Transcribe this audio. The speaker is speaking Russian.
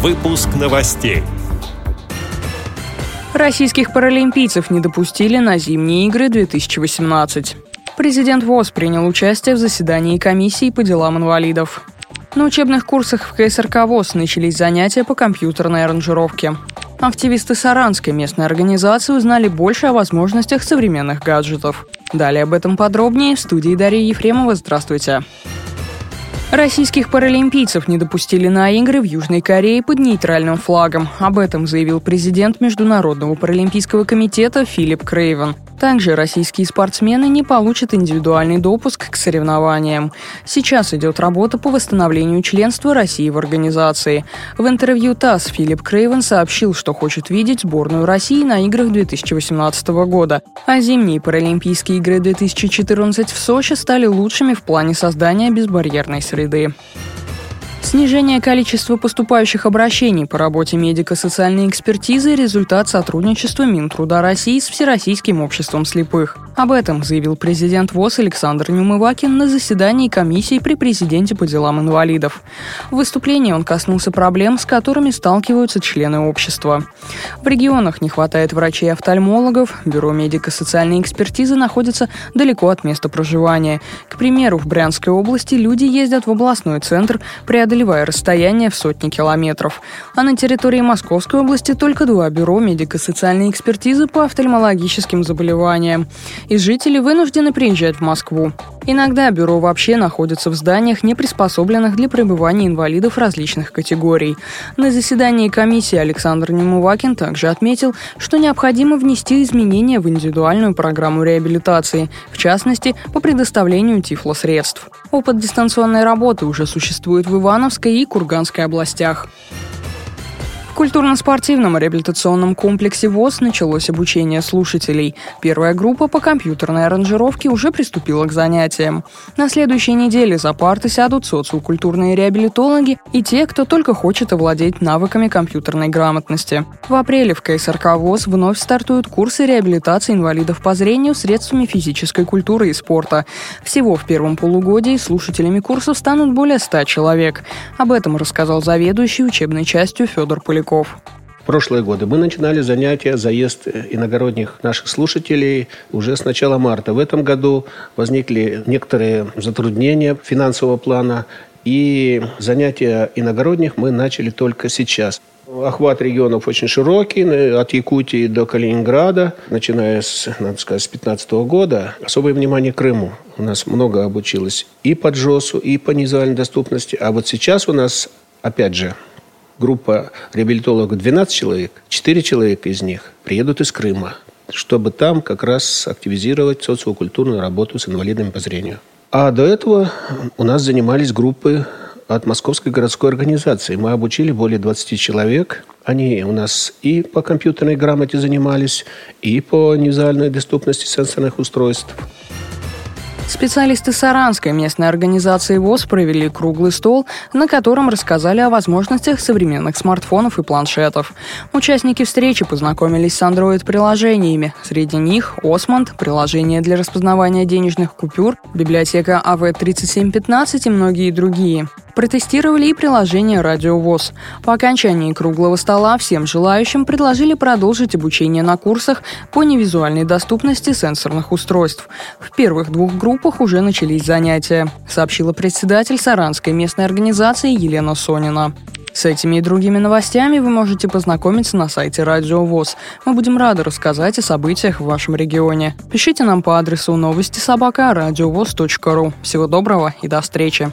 Выпуск новостей. Российских паралимпийцев не допустили на зимние игры 2018. Президент ВОЗ принял участие в заседании комиссии по делам инвалидов. На учебных курсах в КСРК ВОЗ начались занятия по компьютерной аранжировке. Активисты Саранской местной организации узнали больше о возможностях современных гаджетов. Далее об этом подробнее в студии Дарьи Ефремова. Здравствуйте. Российских паралимпийцев не допустили на игры в Южной Корее под нейтральным флагом. Об этом заявил президент Международного паралимпийского комитета Филипп Крейвен. Также российские спортсмены не получат индивидуальный допуск к соревнованиям. Сейчас идет работа по восстановлению членства России в организации. В интервью ТАСС Филипп Крейвен сообщил, что хочет видеть сборную России на играх 2018 года. А зимние Паралимпийские игры 2014 в Сочи стали лучшими в плане создания безбарьерной среды среды. Снижение количества поступающих обращений по работе медико-социальной экспертизы – результат сотрудничества Минтруда России с Всероссийским обществом слепых. Об этом заявил президент ВОЗ Александр Нюмывакин на заседании комиссии при президенте по делам инвалидов. В выступлении он коснулся проблем, с которыми сталкиваются члены общества. В регионах не хватает врачей-офтальмологов, бюро медико-социальной экспертизы находится далеко от места проживания. К примеру, в Брянской области люди ездят в областной центр, преодолевая расстояние в сотни километров. А на территории Московской области только два бюро медико-социальной экспертизы по офтальмологическим заболеваниям и жители вынуждены приезжать в Москву. Иногда бюро вообще находится в зданиях, не приспособленных для пребывания инвалидов различных категорий. На заседании комиссии Александр Немувакин также отметил, что необходимо внести изменения в индивидуальную программу реабилитации, в частности, по предоставлению тифлосредств. Опыт дистанционной работы уже существует в Ивановской и Курганской областях культурно-спортивном реабилитационном комплексе ВОЗ началось обучение слушателей. Первая группа по компьютерной аранжировке уже приступила к занятиям. На следующей неделе за парты сядут социокультурные реабилитологи и те, кто только хочет овладеть навыками компьютерной грамотности. В апреле в КСРК ВОЗ вновь стартуют курсы реабилитации инвалидов по зрению средствами физической культуры и спорта. Всего в первом полугодии слушателями курсов станут более 100 человек. Об этом рассказал заведующий учебной частью Федор Поляков учеников. В прошлые годы мы начинали занятия, заезд иногородних наших слушателей уже с начала марта. В этом году возникли некоторые затруднения финансового плана, и занятия иногородних мы начали только сейчас. Охват регионов очень широкий, от Якутии до Калининграда, начиная с, надо сказать, с 2015 года. Особое внимание Крыму. У нас много обучилось и по Джосу, и по низуальной доступности. А вот сейчас у нас, опять же, группа реабилитологов 12 человек, 4 человека из них приедут из Крыма, чтобы там как раз активизировать социокультурную работу с инвалидами по зрению. А до этого у нас занимались группы от Московской городской организации. Мы обучили более 20 человек. Они у нас и по компьютерной грамоте занимались, и по визуальной доступности сенсорных устройств. Специалисты Саранской местной организации ВОЗ провели круглый стол, на котором рассказали о возможностях современных смартфонов и планшетов. Участники встречи познакомились с Android-приложениями. Среди них Осмонд, приложение для распознавания денежных купюр, библиотека АВ-3715 и многие другие протестировали и приложение «Радио ВОЗ». По окончании круглого стола всем желающим предложили продолжить обучение на курсах по невизуальной доступности сенсорных устройств. В первых двух группах уже начались занятия, сообщила председатель Саранской местной организации Елена Сонина. С этими и другими новостями вы можете познакомиться на сайте Радио ВОЗ. Мы будем рады рассказать о событиях в вашем регионе. Пишите нам по адресу новости собака ру. Всего доброго и до встречи.